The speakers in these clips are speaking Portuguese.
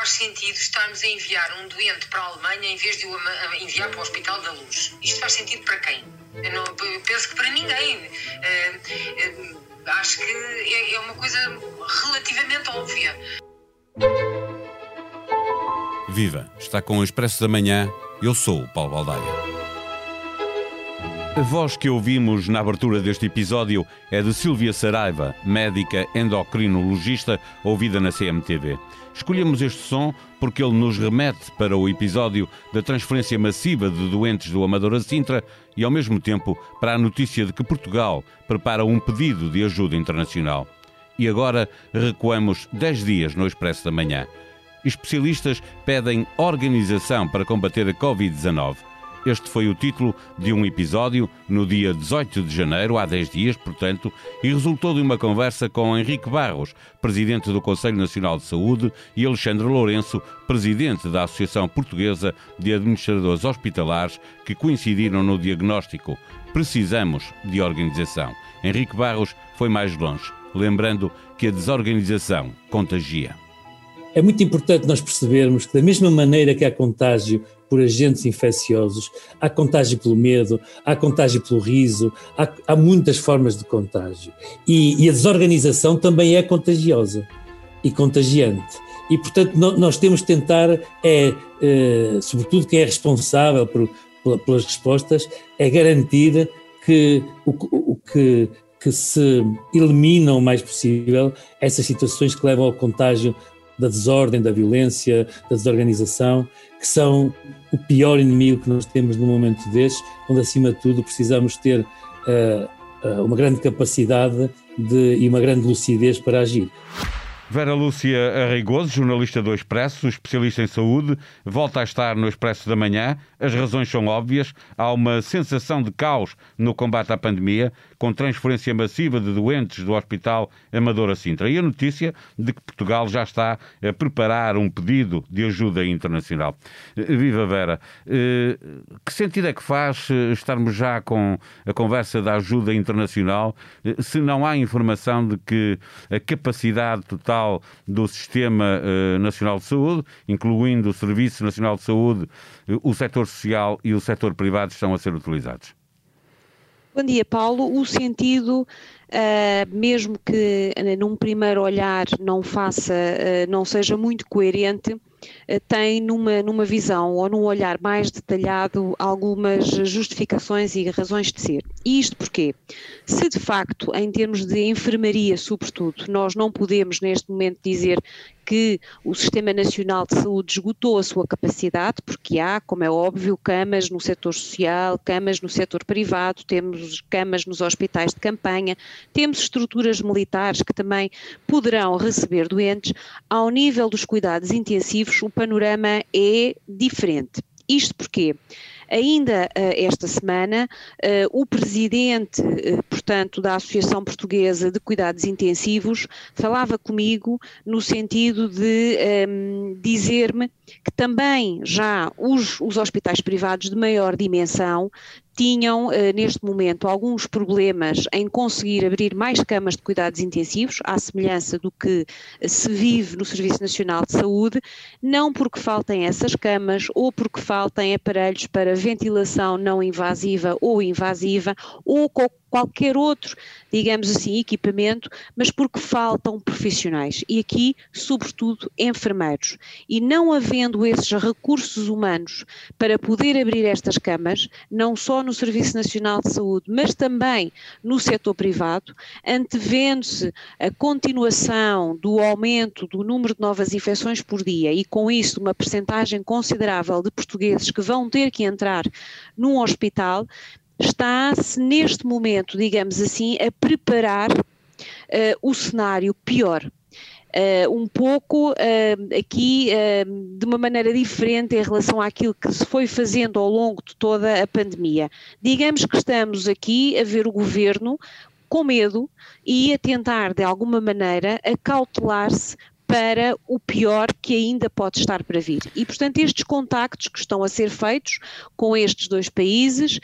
faz sentido estarmos a enviar um doente para a Alemanha em vez de o enviar para o Hospital da Luz. Isto faz sentido para quem? Eu, não, eu penso que para ninguém. Uh, uh, acho que é, é uma coisa relativamente óbvia. Viva! Está com o Expresso da Manhã. Eu sou o Paulo Baldaia. A voz que ouvimos na abertura deste episódio é de Silvia Saraiva, médica endocrinologista, ouvida na CMTV. Escolhemos este som porque ele nos remete para o episódio da transferência massiva de doentes do Amador Sintra e, ao mesmo tempo, para a notícia de que Portugal prepara um pedido de ajuda internacional. E agora recuamos 10 dias no Expresso da Manhã. Especialistas pedem organização para combater a Covid-19. Este foi o título de um episódio no dia 18 de janeiro, há 10 dias, portanto, e resultou de uma conversa com Henrique Barros, presidente do Conselho Nacional de Saúde, e Alexandre Lourenço, presidente da Associação Portuguesa de Administradores Hospitalares, que coincidiram no diagnóstico. Precisamos de organização. Henrique Barros foi mais longe, lembrando que a desorganização contagia. É muito importante nós percebermos que, da mesma maneira que há contágio por agentes infecciosos, há contágio pelo medo, há contágio pelo riso, há, há muitas formas de contágio. E, e, a desorganização também é contagiosa e contagiante. E, portanto, no, nós temos de tentar, é, é, sobretudo quem é responsável por, por, pelas respostas, é garantir que o, o que que se eliminam o mais possível essas situações que levam ao contágio da desordem, da violência, da desorganização, que são o pior inimigo que nós temos no momento deste, onde acima de tudo precisamos ter uh, uma grande capacidade de, e uma grande lucidez para agir. Vera Lúcia Arreigoso, jornalista do Expresso, especialista em saúde, volta a estar no Expresso da Manhã. As razões são óbvias. Há uma sensação de caos no combate à pandemia, com transferência massiva de doentes do Hospital Amadora Sintra. E a notícia de que Portugal já está a preparar um pedido de ajuda internacional. Viva Vera! Eh, que sentido é que faz eh, estarmos já com a conversa da ajuda internacional eh, se não há informação de que a capacidade total do Sistema Nacional de Saúde, incluindo o Serviço Nacional de Saúde, o setor social e o setor privado estão a ser utilizados? Bom dia, Paulo. O sentido, uh, mesmo que num primeiro olhar não faça, não seja muito coerente, eh, tem numa, numa visão ou num olhar mais detalhado algumas justificações e razões de ser. E isto porquê? Se de facto, em termos de enfermaria, sobretudo, nós não podemos neste momento dizer que o Sistema Nacional de Saúde esgotou a sua capacidade, porque há, como é óbvio, camas no setor social, camas no setor privado, temos camas nos hospitais de campanha, temos estruturas militares que também poderão receber doentes. Ao nível dos cuidados intensivos, o panorama é diferente. Isto porque Ainda uh, esta semana, uh, o presidente, uh, portanto, da Associação Portuguesa de Cuidados Intensivos falava comigo no sentido de um, ehm, dizer-me que também já os, os hospitais privados de maior dimensão tinham, eh, neste momento, alguns problemas em conseguir abrir mais camas de cuidados intensivos, à semelhança do que se vive no Serviço Nacional de Saúde, não porque faltem essas camas ou porque faltem aparelhos para ventilação não invasiva ou invasiva ou qualquer outro, digamos assim, equipamento, mas porque faltam profissionais e aqui, sobretudo, enfermeiros. E não havendo esses recursos humanos para poder abrir estas camas, não só no Serviço Nacional de Saúde, mas também no setor privado, antevendo-se a continuação do aumento do número de novas infecções por dia e com isso uma percentagem considerável de portugueses que vão ter que entrar num hospital, está-se neste momento, digamos assim, a preparar uh, o cenário pior. Uh, um pouco uh, aqui uh, de uma maneira diferente em relação àquilo que se foi fazendo ao longo de toda a pandemia. Digamos que estamos aqui a ver o governo com medo e a tentar, de alguma maneira, acautelar-se para o pior que ainda pode estar para vir. E, portanto, estes contactos que estão a ser feitos com estes dois países,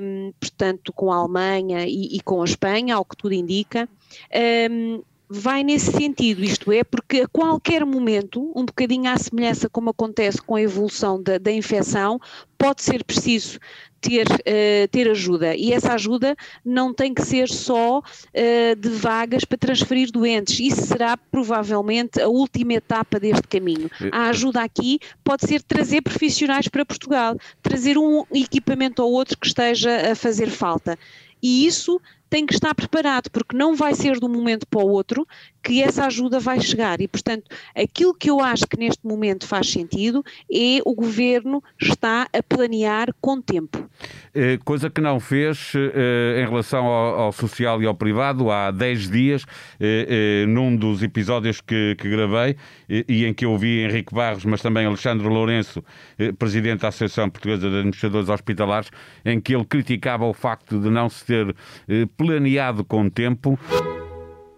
um, portanto, com a Alemanha e, e, com a Espanha, ao que tudo indica, um, vai nesse sentido, isto é, porque a qualquer momento, um bocadinho à semelhança como acontece com a evolução da, da infecção, pode ser preciso ter, uh, ter ajuda e essa ajuda não tem que ser só uh, de vagas para transferir doentes, isso será provavelmente a última etapa deste caminho. A ajuda aqui pode ser trazer profissionais para Portugal, trazer um equipamento ou outro que esteja a fazer falta. E isso tem que estar preparado, porque não vai ser de um momento para o outro que essa ajuda vai chegar. E, portanto, aquilo que eu acho que neste momento faz sentido é o governo está a planear com tempo. Eh, coisa que não fez eh, em relação ao, social e ao privado há 10 dias, eh, num dos episódios que, que gravei e em que eu vi Henrique Barros, mas também Alexandre Lourenço, presidente da Associação Portuguesa de Administradores Hospitalares, em que ele criticava o facto de não se ter planeado com tempo.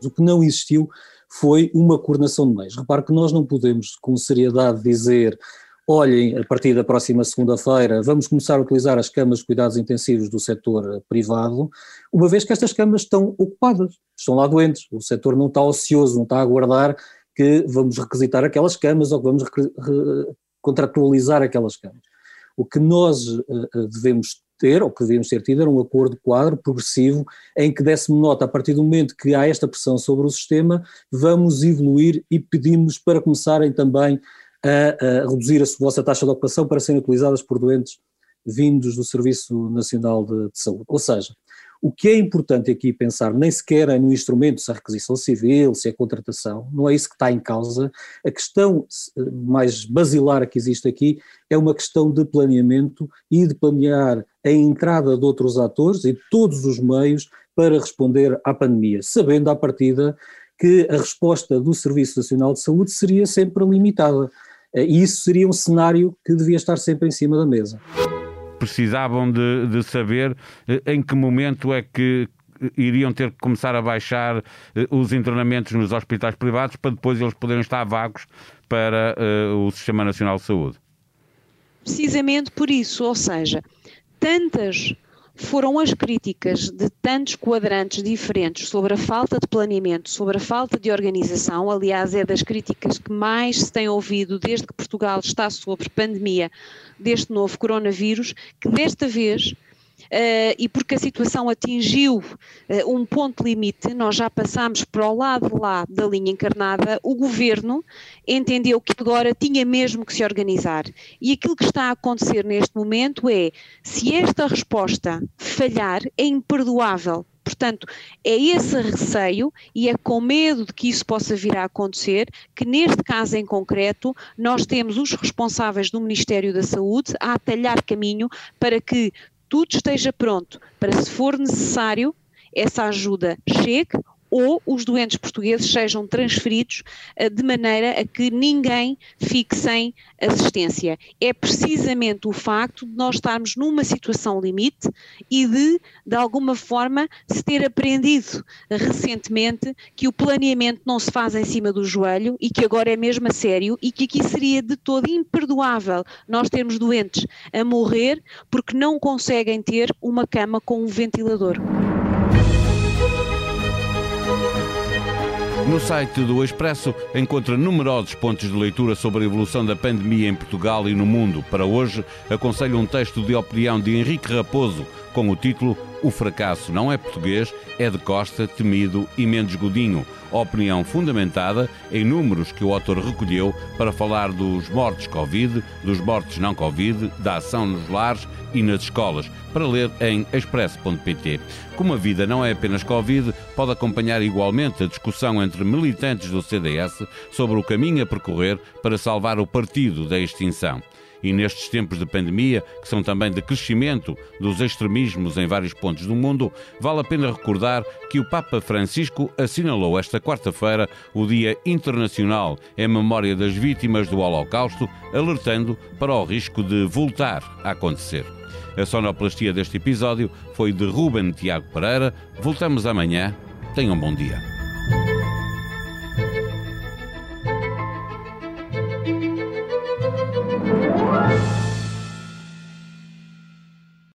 O que não existiu foi uma coordenação de meios. Repare que nós não podemos, com seriedade, dizer olhem, a partir da próxima segunda-feira, vamos começar a utilizar as camas de cuidados intensivos do setor privado, uma vez que estas camas estão ocupadas, estão lá doentes, o setor não está ocioso, não está a aguardar que vamos requisitar aquelas camas ou que vamos contratualizar aquelas camas. O que nós uh, devemos ter, ou que devíamos ter tido, era um acordo quadro progressivo em que desse-me nota, a partir do momento que há esta pressão sobre o sistema, vamos evoluir e pedimos para começarem também a, a reduzir a vossa taxa de ocupação para serem utilizadas por doentes vindos do Serviço Nacional de, de Saúde. Ou seja, o que é importante aqui pensar nem sequer é no instrumento, se é requisição civil, se é contratação, não é isso que está em causa. A questão mais basilar que existe aqui é uma questão de planeamento e de planear a entrada de outros atores e de todos os meios para responder à pandemia, sabendo à partida que a resposta do Serviço Nacional de Saúde seria sempre limitada. E isso seria um cenário que devia estar sempre em cima da mesa precisavam de, de saber eh, em que momento é que iriam ter que começar a baixar eh, os internamentos nos hospitais privados para depois eles poderem estar vagos para o Sistema Nacional de Saúde. Precisamente por isso, ou seja, tantas foram as críticas de tantos quadrantes diferentes sobre a falta de planeamento, sobre a falta de organização. Aliás, é das críticas que mais se tem ouvido desde que Portugal está sob pandemia deste novo coronavírus, que desta vez e porque a situação atingiu uh, um ponto limite, nós já passámos para o lado lá da linha encarnada, o governo entendeu que agora tinha mesmo que se organizar. E aquilo que está a acontecer neste momento é, se esta resposta falhar, é imperdoável Portanto, é esse receio e é com medo de que isso possa vir a acontecer que, neste caso em concreto, nós temos os responsáveis do Ministério da Saúde a atalhar caminho para que tudo esteja pronto para, se for necessário, essa ajuda chegue ou os doentes portugueses sejam transferidos uh, de maneira a que ninguém fique sem assistência. É precisamente o facto de nós estarmos numa situação limite e de, de alguma forma, se ter aprendido recentemente que o planeamento não se faz em cima do joelho e que agora é mesmo a sério e que aqui seria de todo imperdoável nós termos doentes a morrer porque não conseguem ter uma cama com um ventilador. No site do Expresso encontra numerosos pontos de leitura sobre a evolução da pandemia em Portugal e no mundo. Para hoje, aconselho um texto de opinião de Henrique Raposo com o título O fracasso não é português, é de Costa, Temido e Mendes Godinho. Opinião fundamentada em números que o autor recolheu para falar dos mortos Covid, dos mortos não Covid, da ação nos lares e nas escolas, para ler em expresso.pt. Como a vida não é apenas Covid, pode acompanhar igualmente a discussão entre militantes do CDS sobre o caminho a percorrer para salvar o partido da extinção. E nestes tempos de pandemia, que são também de crescimento dos extremismos em vários pontos do mundo, vale a pena recordar que o Papa Francisco assinalou esta quarta-feira o Dia Internacional em memória das vítimas do Holocausto, alertando para o risco de voltar a acontecer. A sonoplastia deste episódio foi de Ruben Tiago Pereira. Voltamos amanhã. Tenham um bom dia.